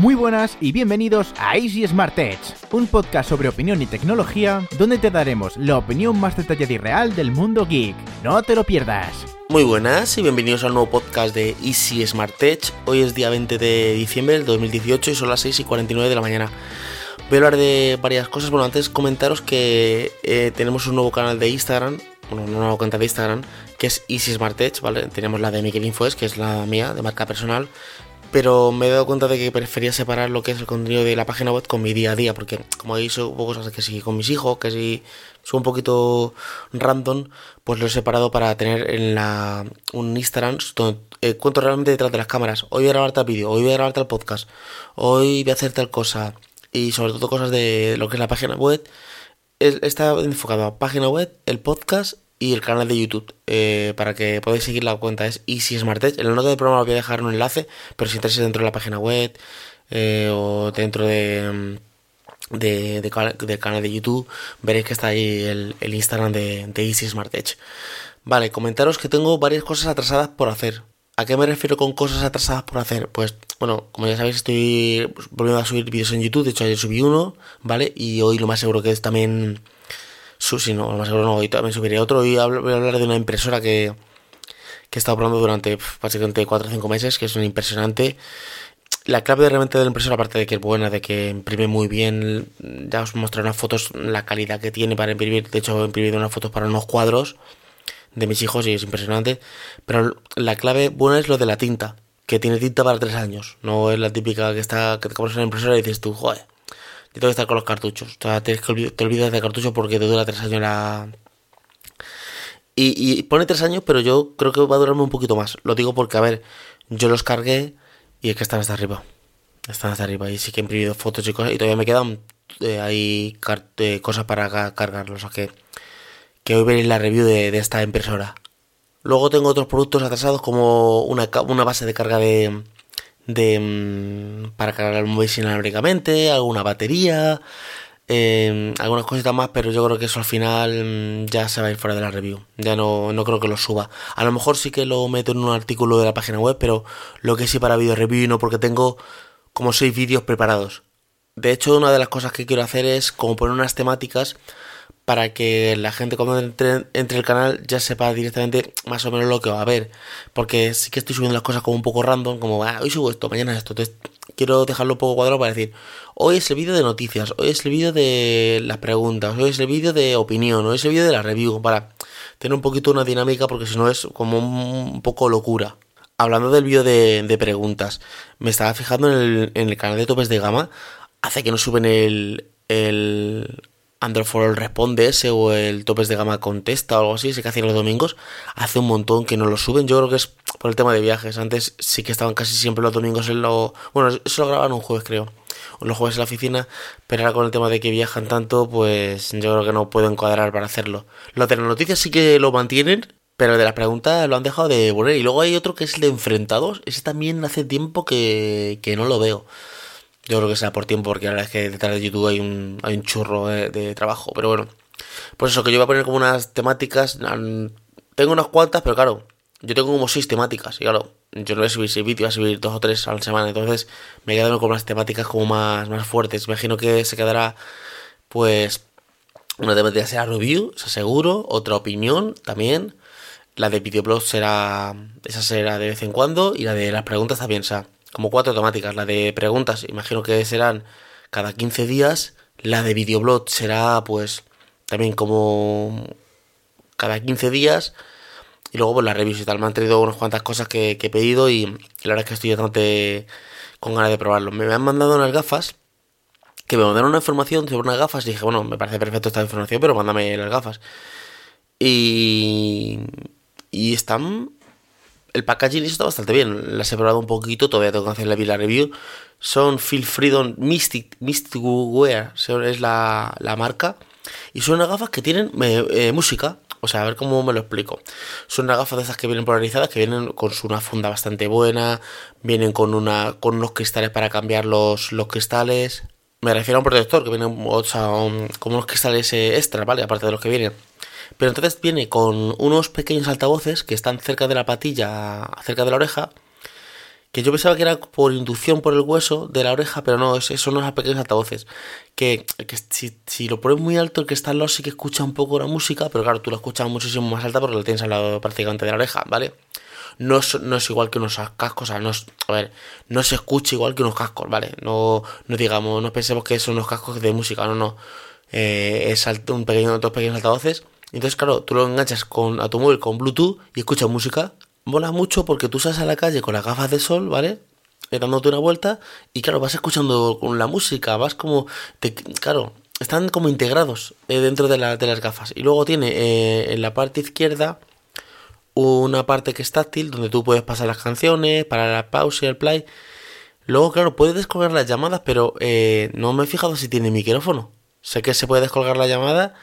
Muy buenas y bienvenidos a Easy Smart Edge, un podcast sobre opinión y tecnología donde te daremos la opinión más detallada y real del mundo geek. No te lo pierdas. Muy buenas y bienvenidos al nuevo podcast de Easy Smart Tech. Hoy es día 20 de diciembre del 2018 y son las 6 y 49 de la mañana. Voy a hablar de varias cosas. Bueno, antes comentaros que eh, tenemos un nuevo canal de Instagram, bueno, una nueva cuenta de Instagram, que es Easy Smart Tech, ¿vale? Tenemos la de Miguel Infoes, que es la mía, de marca personal, pero me he dado cuenta de que prefería separar lo que es el contenido de la página web con mi día a día, porque como he dicho cosas que sí con mis hijos, que si son un poquito random, pues lo he separado para tener en la un Instagram donde eh, cuento realmente detrás de las cámaras. Hoy voy a grabar tal vídeo, hoy voy a grabar tal podcast, hoy voy a hacer tal cosa, y sobre todo cosas de lo que es la página web. Está enfocado a página web, el podcast y el canal de YouTube eh, para que podáis seguir la cuenta es Easy Smart. En la nota del programa os voy a dejar un enlace, pero si entráis dentro de la página web eh, o dentro de, de, del canal de YouTube, veréis que está ahí el, Instagram de, de, Easy. Vale, comentaros que tengo varias cosas atrasadas por hacer. ¿A qué me refiero con cosas atrasadas por hacer? Pues, bueno, como ya sabéis, estoy volviendo a subir vídeos en YouTube. De hecho, ayer subí uno, ¿vale? Y hoy lo más seguro que es también si no, más seguro no, hoy también subiré otro. y voy a hablar de una impresora que, que he estado probando durante básicamente 4 o 5 meses, que es una impresionante. La clave realmente de la impresora, aparte de que es buena, de que imprime muy bien, ya os mostraré unas fotos, la calidad que tiene para imprimir. De hecho, he imprimido unas fotos para unos cuadros de mis hijos y es impresionante. Pero la clave buena es lo de la tinta, que tiene tinta para 3 años. No es la típica que está que te compras una impresora y dices tú, joder, yo tengo que estar con los cartuchos. O sea, te, te olvidas de cartucho porque te dura tres años la... Y, pone tres años, pero yo creo que va a durarme un poquito más. Lo digo porque, a ver, yo los cargué y es que están hasta arriba. Están hasta arriba y sí que he imprimido fotos y cosas y todavía me quedan eh, ahí eh, cosas para cargarlos. O sea que, que hoy veréis la review de, de, esta impresora. Luego tengo otros productos atrasados como una, una base de carga de, de mm, para cargar el móvil inalámbricamente, alguna batería, em, algunas cositas más, pero yo creo que eso al final mm, ya se va a ir fuera de la review. Ya no, no creo que lo suba. A lo mejor sí que lo meto en un artículo de la página web, pero lo que sí para video review no, porque tengo como seis vídeos preparados. De hecho, una de las cosas que quiero hacer es como poner unas temáticas para que la gente cuando entre, entre, el canal ya sepa directamente más o menos lo que va a ver. Porque sí que estoy subiendo las cosas como un poco random, como ah, hoy subo esto, mañana esto. Entonces quiero dejarlo un poco cuadrado para decir, hoy es el vídeo de noticias, hoy es el vídeo de las preguntas, hoy es el vídeo de opinión, hoy es el vídeo de la review, para tener un poquito una dinámica porque si no es como un poco locura. Hablando del vídeo de, preguntas, me estaba fijando en el, en el canal de topes de gama, hace que no suben el, el, Android for All responde ese o el topes de gama contesta o algo así, sé que hacían los domingos, hace un montón que no lo suben, yo creo que es por el tema de viajes, antes sí que estaban casi siempre los domingos en lo... Bueno, eso lo grababan un jueves creo, los jueves en la oficina, pero ahora con el tema de que viajan tanto, pues yo creo que no pueden cuadrar para hacerlo. Los de las noticias sí que lo mantienen, pero de las preguntas lo han dejado de poner. Y luego hay otro que es el de enfrentados, ese también hace tiempo que, que no lo veo. Yo creo que sea por tiempo, porque la verdad es que detrás de YouTube hay un, hay un churro de, trabajo. Pero bueno, pues eso, que yo voy a poner como unas temáticas. Tengo unas cuantas, pero claro, yo tengo como seis temáticas. Y claro, yo no voy a subir seis vídeos, voy a subir dos o tres a la semana. Entonces me quedan como unas temáticas como más, más fuertes. Imagino que se quedará, pues, una temática será review, eso seguro. Otra opinión también. La de videoblog será, esa será de vez en cuando. Y la de las preguntas también, o sea como cuatro temáticas. La de preguntas, imagino que serán cada 15 días. La de videoblog será, pues, también como cada 15 días. Y luego, pues, la reviews y tal. Me han traído unas cuantas cosas que, he pedido y, la verdad es que estoy bastante con ganas de probarlo. Me han mandado unas gafas que me mandaron una información sobre unas gafas y dije, bueno, me parece perfecto esta información, pero mándame las gafas. Y, y están el packaging está bastante bien. Las he probado un poquito, todavía tengo que hacer la review. Son Phil Freedom Mystic, Mystic Wear, es la, marca. Y son unas gafas que tienen eh, música. O sea, a ver cómo me lo explico. Son unas gafas de esas que vienen polarizadas, que vienen con una funda bastante buena. Vienen con una con unos cristales para cambiar los, los cristales. Me refiero a un protector que viene o como unos cristales eh, extra, ¿vale? Aparte de los que vienen. Pero entonces viene con unos pequeños altavoces que están cerca de la patilla, cerca de la oreja, que yo pensaba que era por inducción por el hueso de la oreja, pero no, son unos pequeños altavoces. Que, si, lo pones muy alto, el que está al lado sí que escucha un poco la música, pero claro, tú lo escuchas muchísimo más alta porque lo tienes al lado prácticamente de la oreja, ¿vale? No es, no es igual que unos cascos, o sea, no a ver, no se escucha igual que unos cascos, ¿vale? No, no digamos, no pensemos que son unos cascos de música, no, no. Eh, es un pequeño, dos pequeños altavoces. Entonces, claro, tú lo enganchas con, a tu móvil con Bluetooth y escuchas música mola mucho porque tú sales a la calle con las gafas de sol, ¿vale? Eh, dándote una vuelta y claro, vas escuchando con la música, vas como, te, claro, están como integrados eh, dentro de, de, las gafas. Y luego tiene eh, en la parte izquierda una parte que es táctil donde tú puedes pasar las canciones, para la pausa y el play. Luego, claro, puedes descolgar las llamadas, pero no me he fijado si tiene micrófono. Sé que se puede descolgar la llamada,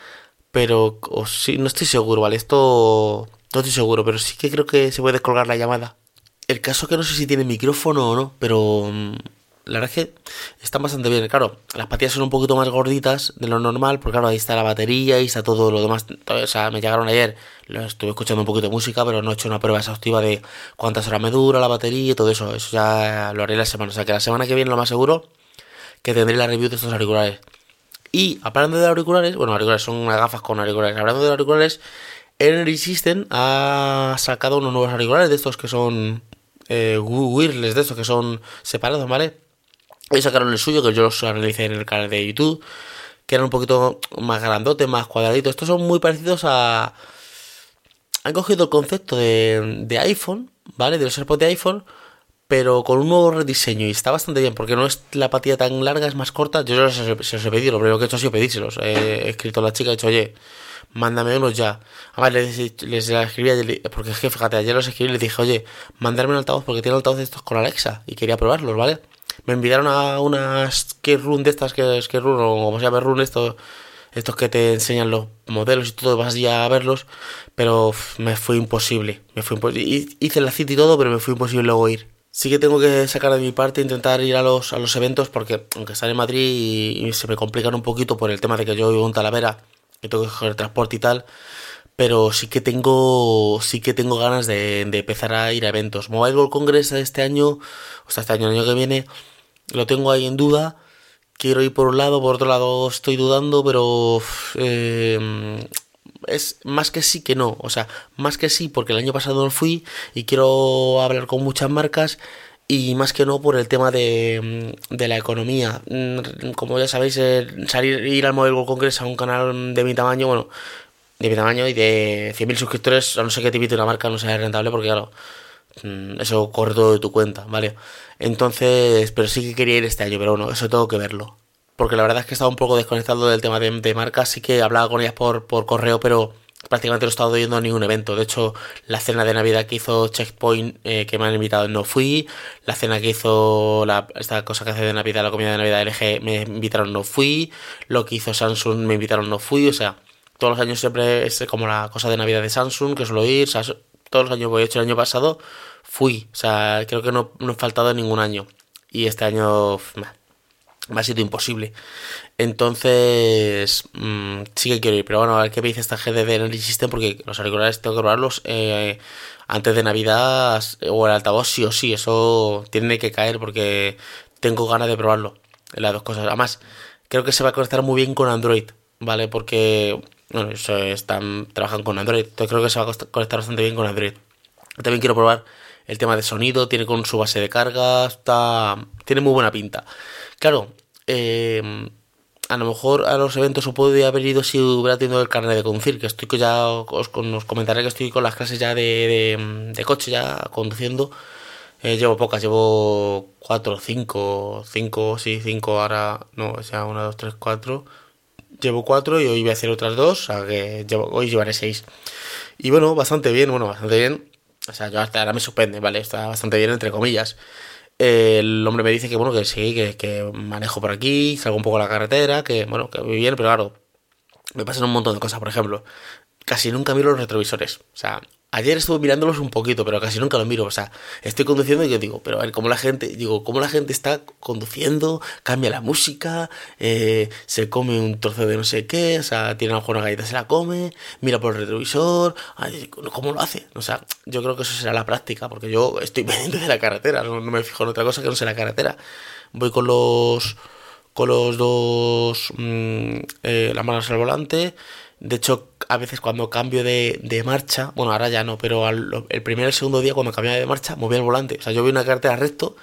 pero o no estoy seguro, ¿vale? Esto no estoy seguro, pero sí que creo que se puede colgar la llamada. El caso que no sé si tiene micrófono o no, pero mm, la verdad es que están bastante bien. Claro, las patillas son un poquito más gorditas de lo normal, porque claro, ahí está la batería y está todo lo demás. O sea, me llegaron ayer, estuve escuchando un poquito de música, pero no he hecho una prueba exhaustiva de cuántas horas me dura la batería y todo eso. Eso ya lo haré la semana. O sea, que la semana que viene lo más seguro que tendré la review de estos auriculares. Y hablando de auriculares, bueno, auriculares son unas gafas con auriculares. Hablando de auriculares, Energy System ha sacado unos nuevos auriculares de estos que son eh, wireless, de estos que son separados, ¿vale? Y sacaron el suyo, que yo los analicé en el canal de YouTube, que eran un poquito más grandotes, más cuadraditos. Estos son muy parecidos a... Han cogido el concepto de, de iPhone, ¿vale? De los AirPods de iPhone, pero con un nuevo rediseño y está bastante bien porque no es la patilla tan larga, es más corta. Yo se los he pedido, lo primero que he hecho ha sido pedírselos. He escrito a la chica, he dicho, oye, mándame unos ya. Además, les, les escribí porque es que fíjate, ayer los escribí y les dije, oye, mandarme un altavoz porque tiene altavoz de estos con Alexa y quería probarlos, ¿vale? Me enviaron a unas que run de estas, que es run o como se llama run, estos, estos que te enseñan los modelos y todo, vas ya a verlos, pero me fue imposible. Me fue Hice la cita y todo, pero me fue imposible luego ir. Sí que tengo que sacar de mi parte, intentar ir a los, a los eventos, porque aunque están en Madrid y, y se me complican un poquito por el tema de que yo vivo en Talavera que tengo que coger transporte y tal. Pero sí que tengo, sí que tengo ganas de, empezar a ir a eventos. Mobile World Congress este año, o sea, este año, el año que viene, lo tengo ahí en duda. Quiero ir por un lado, por otro lado estoy dudando, pero eh, es más que sí que no. O sea, más que sí porque el año pasado no fui y quiero hablar con muchas marcas y más que no por el tema de, de la economía. Mm, como ya sabéis, salir ir al Mobile World Congress a un canal de mi tamaño, bueno, de mi tamaño y de 100.000 suscriptores, a no ser que te invite una marca, no sea rentable porque, claro, mm, eso corre todo de tu cuenta, ¿vale? Entonces, pero sí que quería ir este año, pero bueno, eso tengo que verlo. Porque la verdad es que estaba un poco desconectado del tema de, de marcas, sí que hablaba con ellas por, correo, pero prácticamente no he estado yendo a ningún evento. De hecho, la cena de Navidad que hizo Checkpoint, eh, que me han invitado, no fui. La cena que hizo esta cosa que hace de Navidad, la comida de Navidad LG, me invitaron, no fui. Lo que hizo Samsung, me invitaron, no fui. O sea, todos los años siempre es como la cosa de Navidad de Samsung, que suelo ir. todos los años voy, hecho el año pasado, fui. O sea, creo que no, no he faltado ningún año. Y este año me ha sido imposible. Entonces, mmm, sí que quiero ir, pero bueno, a ver qué me dice esta GDD Energy System, porque los auriculares tengo que probarlos eh, antes de Navidad o el altavoz, sí o sí, eso tiene que caer porque tengo ganas de probarlo. Las dos cosas. Además, creo que se va a conectar muy bien con Android, ¿vale? Porque, bueno, están, trabajan con Android, entonces creo que se va a conectar bastante bien con Android. También quiero probar el tema de sonido, tiene con su base de carga, está, tiene muy buena pinta. Claro, eh, a lo mejor a los eventos os podría haber ido si hubiera tenido el carnet de conducir, que estoy ya, os, comentaré que estoy con las clases ya de, coche, ya conduciendo. Eh, llevo pocas, llevo cuatro, cinco, cinco, sí, cinco ahora, no, o sea, una, dos, tres, cuatro. Llevo cuatro y hoy voy a hacer otras dos, o sea que hoy llevaré seis. Y bueno, bastante bien, bueno, bastante bien. O sea, yo hasta ahora me sorprende, ¿vale? Está bastante bien, entre comillas el hombre me dice que bueno, que sí, que, manejo por aquí, salgo un poco a la carretera, que bueno, que muy bien, pero claro, me pasan un montón de cosas, por ejemplo. Casi nunca miro los retrovisores. O sea, ayer estuve mirándolos un poquito, pero casi nunca los miro. O sea, estoy conduciendo y yo digo, pero a ver, cómo la gente, digo, cómo la gente está conduciendo, cambia la música, eh, se come un trozo de no sé qué, o sea, tiene a lo mejor una galleta, se la come, mira por el retrovisor, ay, ¿cómo lo hace? O sea, yo creo que eso será la práctica, porque yo estoy pendiente de la carretera, no, me fijo en otra cosa que no sea la carretera. Voy con los con los dos mm, eh, las manos al volante de hecho, a veces cuando cambio de, de marcha, bueno, ahora ya no, pero el primer y el segundo día cuando cambiaba de marcha, movía el volante. O sea, yo voy una carretera recto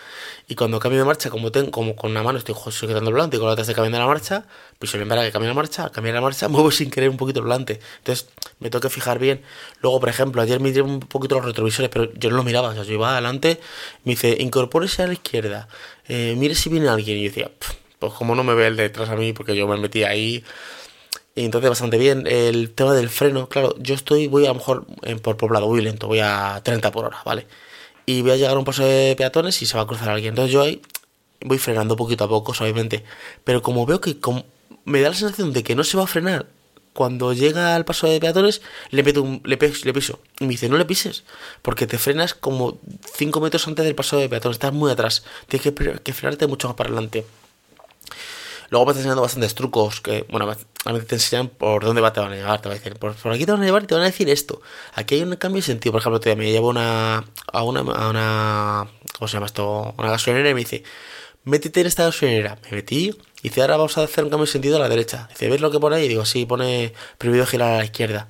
y cuando cambio de marcha, como tengo, como con una mano estoy sujetando el volante y con la otra estoy cambiando la marcha, pues se me que cambio la marcha, al cambiar la marcha, muevo sin querer un poquito el volante. Entonces, me tengo que fijar bien. Luego, por ejemplo, ayer me un poquito los retrovisores, pero yo no lo miraba. O sea, yo iba adelante, me dice, incorpórese a la izquierda, eh, mire si viene alguien. Y yo decía, pues como no me ve el detrás a mí, porque yo me metí ahí entonces bastante bien. El tema del freno, claro, yo estoy, voy a lo mejor por poblado, muy lento, voy a 30 por hora, ¿vale? Y voy a llegar a un paso de peatones y se va a cruzar alguien. Entonces yo ahí voy frenando poquito a poco, suavemente. Pero como veo que me da la sensación de que no se va a frenar cuando llega al paso de peatones, le, meto un, le, le piso. Y me dice, no le pises, porque te frenas como 5 metros antes del paso de peatones, estás muy atrás. Tienes que, que frenarte mucho más para adelante. Luego me está enseñando bastantes trucos que, bueno, a veces te enseñan por dónde va, te van a llevar. Te van a decir, por, aquí te van a llevar y te van a decir esto. Aquí hay un cambio de sentido. Por ejemplo, te, me llevo una, a una, a una, ¿cómo se llama esto? Una gasolinera y me dice, métete en esta gasolinera. Me metí y dice, ahora vamos a hacer un cambio de sentido a la derecha. Dice, ¿ves lo que pone ahí? Y digo, sí, pone prohibido girar a la izquierda.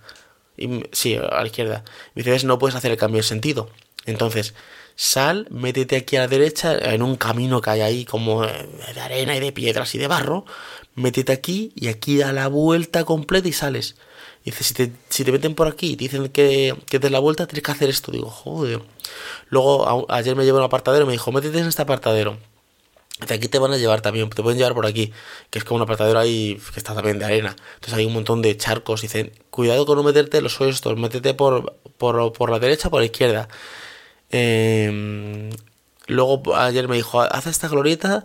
Y, sí, a la izquierda. Me dice, ¿ves? No puedes hacer el cambio de sentido. Entonces, sal, métete aquí a la derecha, en un camino que hay ahí como de arena y de piedras y de barro, métete aquí y aquí da la vuelta completa y sales. dice, si te, si te meten por aquí y dicen que, que des la vuelta, tienes que hacer esto. Digo, joder. Luego, ayer me llevó a un apartadero y me dijo, métete en este apartadero. De aquí te van a llevar también, te pueden llevar por aquí, que es como un apartadero ahí que está también de arena. Entonces hay un montón de charcos. Dicen, cuidado con no meterte los suelos estos, métete por, por, por la derecha por la izquierda. Eh, luego ayer me dijo, haz esta glorieta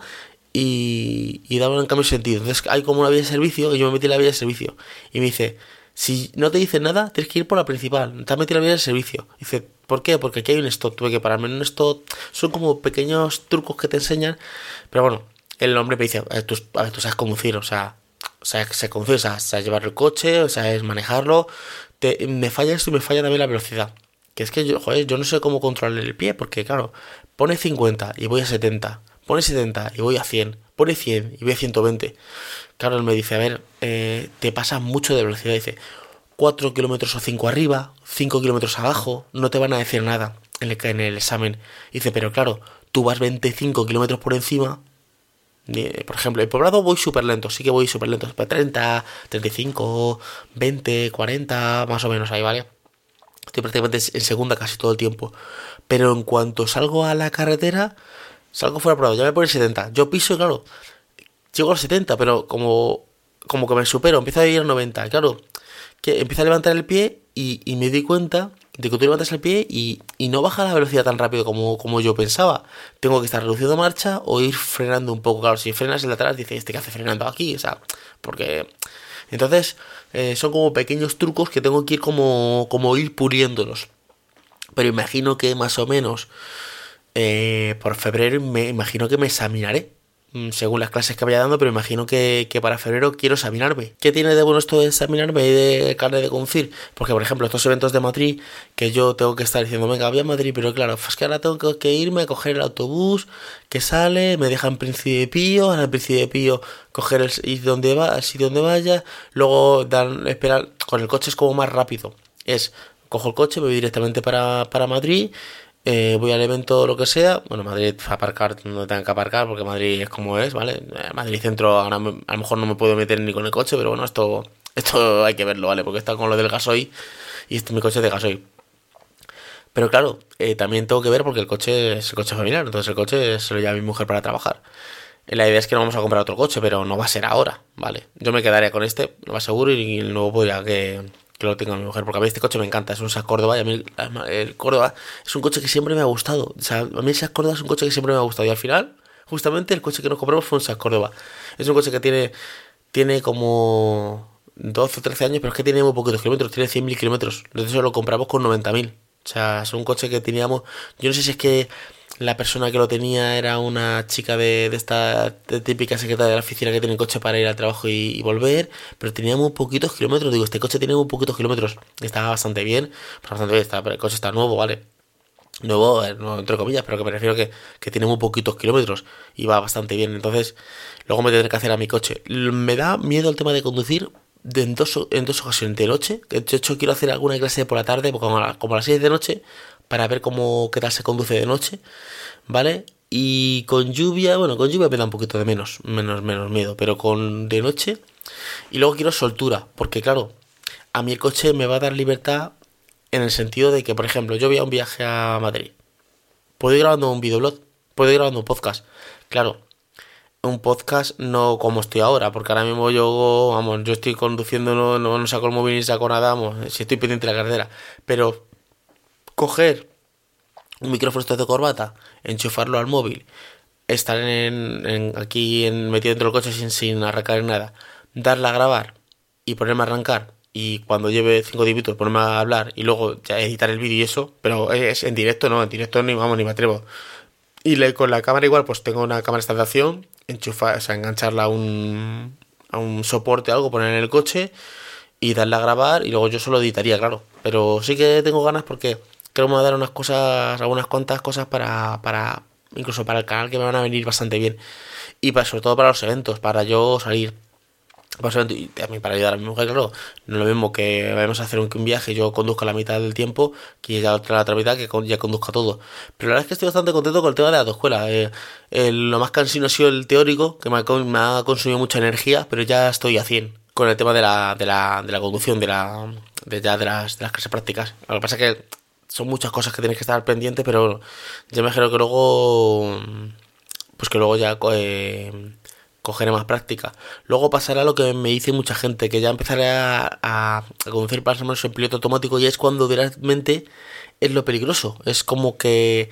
y, y dame un cambio sentido. Entonces hay como una vía de servicio y yo me metí en la vía de servicio. Y me dice, si no te dice nada, tienes que ir por la principal. Te has metido en la vía de servicio. dice, ¿por qué? Porque aquí hay un stop. Tuve que pararme en un stop. Son como pequeños trucos que te enseñan. Pero bueno, el hombre me dice, a ver, tú, sabes conducir, o sea, o sea, se conduce, o sea, llevar el coche, o sea, es manejarlo. Te, me falla esto y me falla también la velocidad. Que es que yo, yo no sé cómo controlar el pie, porque claro, pone 50 y voy a 70, pone 70 y voy a 100, pone 100 y voy a 120. Claro, él me dice, a ver, eh, te pasa mucho de velocidad. Dice, 4 kilómetros o 5 arriba, 5 kilómetros abajo, no te van a decir nada en el, en el examen. Dice, pero claro, tú vas 25 kilómetros por encima. Por ejemplo, el poblado voy súper lento, sí que voy súper lento, 30, 35, 20, 40, más o menos ahí, ¿vale? Estoy prácticamente en segunda casi todo el tiempo. Pero en cuanto salgo a la carretera, salgo fuera probado, ya me pone 70. Yo piso y claro, llego a los 70, pero como, como que me supero, empiezo a ir a 90. Claro, que empiezo a levantar el pie y, me di cuenta de que tú levantas el pie y, y, no baja la velocidad tan rápido como, como yo pensaba. Tengo que estar reduciendo marcha o ir frenando un poco. Claro, si frenas el de atrás, dice, este que hace frenando aquí, o sea, porque... Entonces, eh, son como pequeños trucos que tengo que ir como, como ir puliéndolos. Pero imagino que más o menos eh, por febrero me imagino que me examinaré Mm, según las clases que vaya dando, pero imagino que, para febrero quiero examinarme. ¿Qué tiene de bueno esto de examinarme y de carne de conducir? Porque, por ejemplo, estos eventos de Madrid, que yo tengo que estar diciendo, venga, voy a Madrid, pero claro, es que ahora tengo que irme a coger el autobús que sale, me deja en Príncipe Pío, en el Príncipe Pío coger el sitio donde, va, sitio donde vaya, luego dar, esperar, con el coche es como más rápido. Es, cojo el coche, me voy directamente para, para Madrid, eh, voy al evento, lo que sea. Bueno, Madrid, aparcar no tengo que aparcar porque Madrid es como es, ¿vale? Eh, Madrid Centro, ahora a lo mejor no me puedo meter ni con el coche, pero bueno, esto, esto hay que verlo, ¿vale? Porque está con lo del gasoil y este mi coche de gasoil. Pero claro, eh, también tengo que ver porque el coche es el coche familiar, entonces el coche se lo lleva mi mujer para trabajar. La idea es que no vamos a comprar otro coche, pero no va a ser ahora, ¿vale? Yo me quedaré con este, lo más seguro, y pues ya que, que lo tenga mi mujer, porque a mí este coche me encanta, es un Seat Córdoba y a mí el Córdoba es un coche que siempre me ha gustado, o sea, a mí el Seat Córdoba es un coche que siempre me ha gustado y al final, justamente el coche que nos compramos fue un Seat Córdoba. Es un coche que tiene, tiene como 12 o 13 años, pero es que tiene muy poquitos kilómetros, tiene 100.000 kilómetros. Entonces lo compramos con 90.000. O sea, es un coche que teníamos. Yo no sé si es que la persona que lo tenía era una chica de, de esta típica secretaria de la oficina que tiene coche para ir al trabajo y, volver, pero tenía muy poquitos kilómetros. Digo, este coche tiene muy poquitos kilómetros. Estaba bastante bien, pues bastante bien, está, el coche está nuevo, ¿vale? Nuevo, eh, entre comillas, pero que me refiero que, que tiene muy poquitos kilómetros y va bastante bien. Entonces, luego me tendré que hacer a mi coche. Me da miedo el tema de conducir de en, dos, en dos ocasiones de noche. De hecho, quiero hacer alguna clase por la tarde, como a, como a las 6 de noche, para ver cómo qué tal se conduce de noche, ¿vale? Y con lluvia, bueno, con lluvia me da un poquito de menos, menos, menos miedo, pero con de noche. Y luego quiero soltura, porque claro, a mí el coche me va a dar libertad en el sentido de que, por ejemplo, yo voy a un viaje a Madrid. Puedo ir grabando un videoblog, puedo ir grabando un podcast. Claro, un podcast no como estoy ahora, porque ahora mismo yo, vamos, yo estoy conduciendo, no, no, saco el móvil ni saco nada, vamos, si estoy pendiente de la carretera. Pero coger un micrófono de corbata, enchufarlo al móvil, estar en, aquí en, metido dentro del coche sin, arrancar nada, darle a grabar y ponerme a arrancar y cuando lleve 5 minutos ponerme a hablar y luego ya editar el vídeo y eso, pero es en directo, no, en directo ni vamos ni me atrevo. Y con la cámara igual, pues tengo una cámara de estación, enchufar, o sea, engancharla a un, a un soporte, algo, poner en el coche y darle a grabar y luego yo solo editaría, claro. Pero sí que tengo ganas porque creo que me va a dar unas cosas, algunas cuantas cosas para, para, incluso para el canal que me van a venir bastante bien. Y para, sobre todo para los eventos, para yo salir. Y también para ayudar a mi mujer, claro, no es lo mismo que vayamos a hacer un, viaje y yo conduzco la mitad del tiempo que la otra, la otra mitad que ya conduzca todo. Pero la verdad es que estoy bastante contento con el tema de la autoescuela. Eh, lo más cansino ha sido el teórico, que me ha, me ha, consumido mucha energía, pero ya estoy a 100 con el tema de la, de la, de la conducción, de, la, de, ya de, las, de las clases prácticas. Lo que pasa es que son muchas cosas que tienes que estar pendiente, pero yo me creo que luego, pues que luego ya eh, cogeré más práctica. Luego pasará lo que me dice mucha gente, que ya empezaré a, a, conducir más o menos en piloto automático y es cuando realmente es lo peligroso. Es como que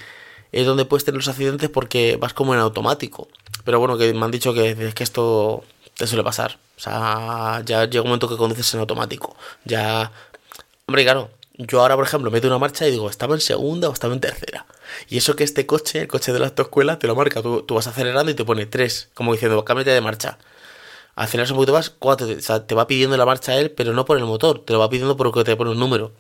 es donde puedes tener los accidentes porque vas como en automático. Pero bueno, que me han dicho que, es que esto te suele pasar. O sea, ya llega un momento que conduces en automático. Ya... Hombre, claro, yo ahora, por ejemplo, meto una marcha y digo, ¿estaba en segunda o estaba en tercera? Y eso que este coche, el coche de la autoescuela, te lo marca. Tú, vas acelerando y te pone tres, como diciendo, cámbiate de marcha. Aceleras un poquito más, cuatro. O sea, te va pidiendo la marcha él, pero no por el motor, te lo va pidiendo porque te pone un número.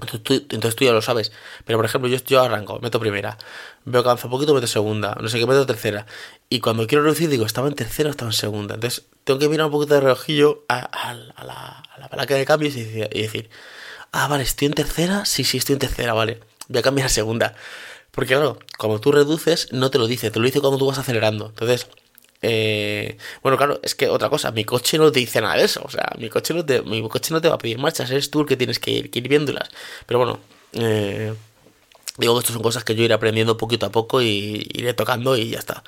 Entonces tú, ya lo sabes. Pero por ejemplo, yo, arranco, meto primera, veo que avanza un poquito, meto segunda, no sé qué, meto tercera. Y cuando quiero reducir, digo, ¿estaba en tercera o estaba en segunda? Entonces tengo que mirar un poquito de relojillo a, la, a la palanca de cambios y decir, ah, vale, estoy en tercera, sí, sí, estoy en tercera, vale, voy a cambiar a segunda. Porque claro, como tú reduces, no te lo dice, te lo dice cuando tú vas acelerando. Entonces, eh, bueno, claro, es que otra cosa, mi coche no te dice nada de eso. O sea, mi coche no te, mi coche no te va a pedir marchas, eres tú el que tienes que ir, viéndolas. Pero bueno, eh, digo que estas son cosas que yo iré aprendiendo poquito a poco y iré tocando y ya está.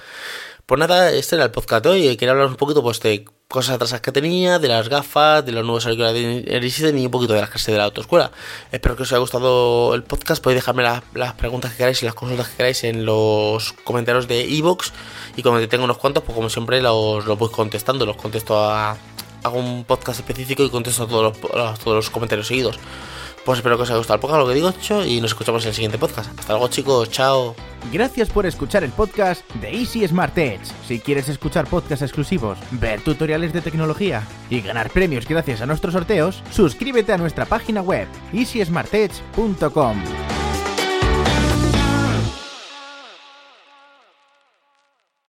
Pues nada, este era el podcast de hoy. Quería hablar un poquito pues, de cosas atrasas que tenía, de las gafas, de los nuevos auriculares de y un poquito de las clases de la autoescuela. Espero que os haya gustado el podcast. Podéis dejarme las preguntas que queráis y las consultas que queráis en los comentarios de iVoox. y cuando tengo unos cuantos, pues como siempre los, los voy contestando. Los contesto a. Hago un podcast específico y contesto a todos los, todos los comentarios seguidos. Pues espero que os haya gustado el podcast, lo que digo hecho, y nos escuchamos en el siguiente podcast. Hasta luego, chicos, chao. Gracias por escuchar el podcast de Easy Smart Edge. Si quieres escuchar podcasts exclusivos, ver tutoriales de tecnología y ganar premios gracias a nuestros sorteos, suscríbete a nuestra página web easysmartedge.com.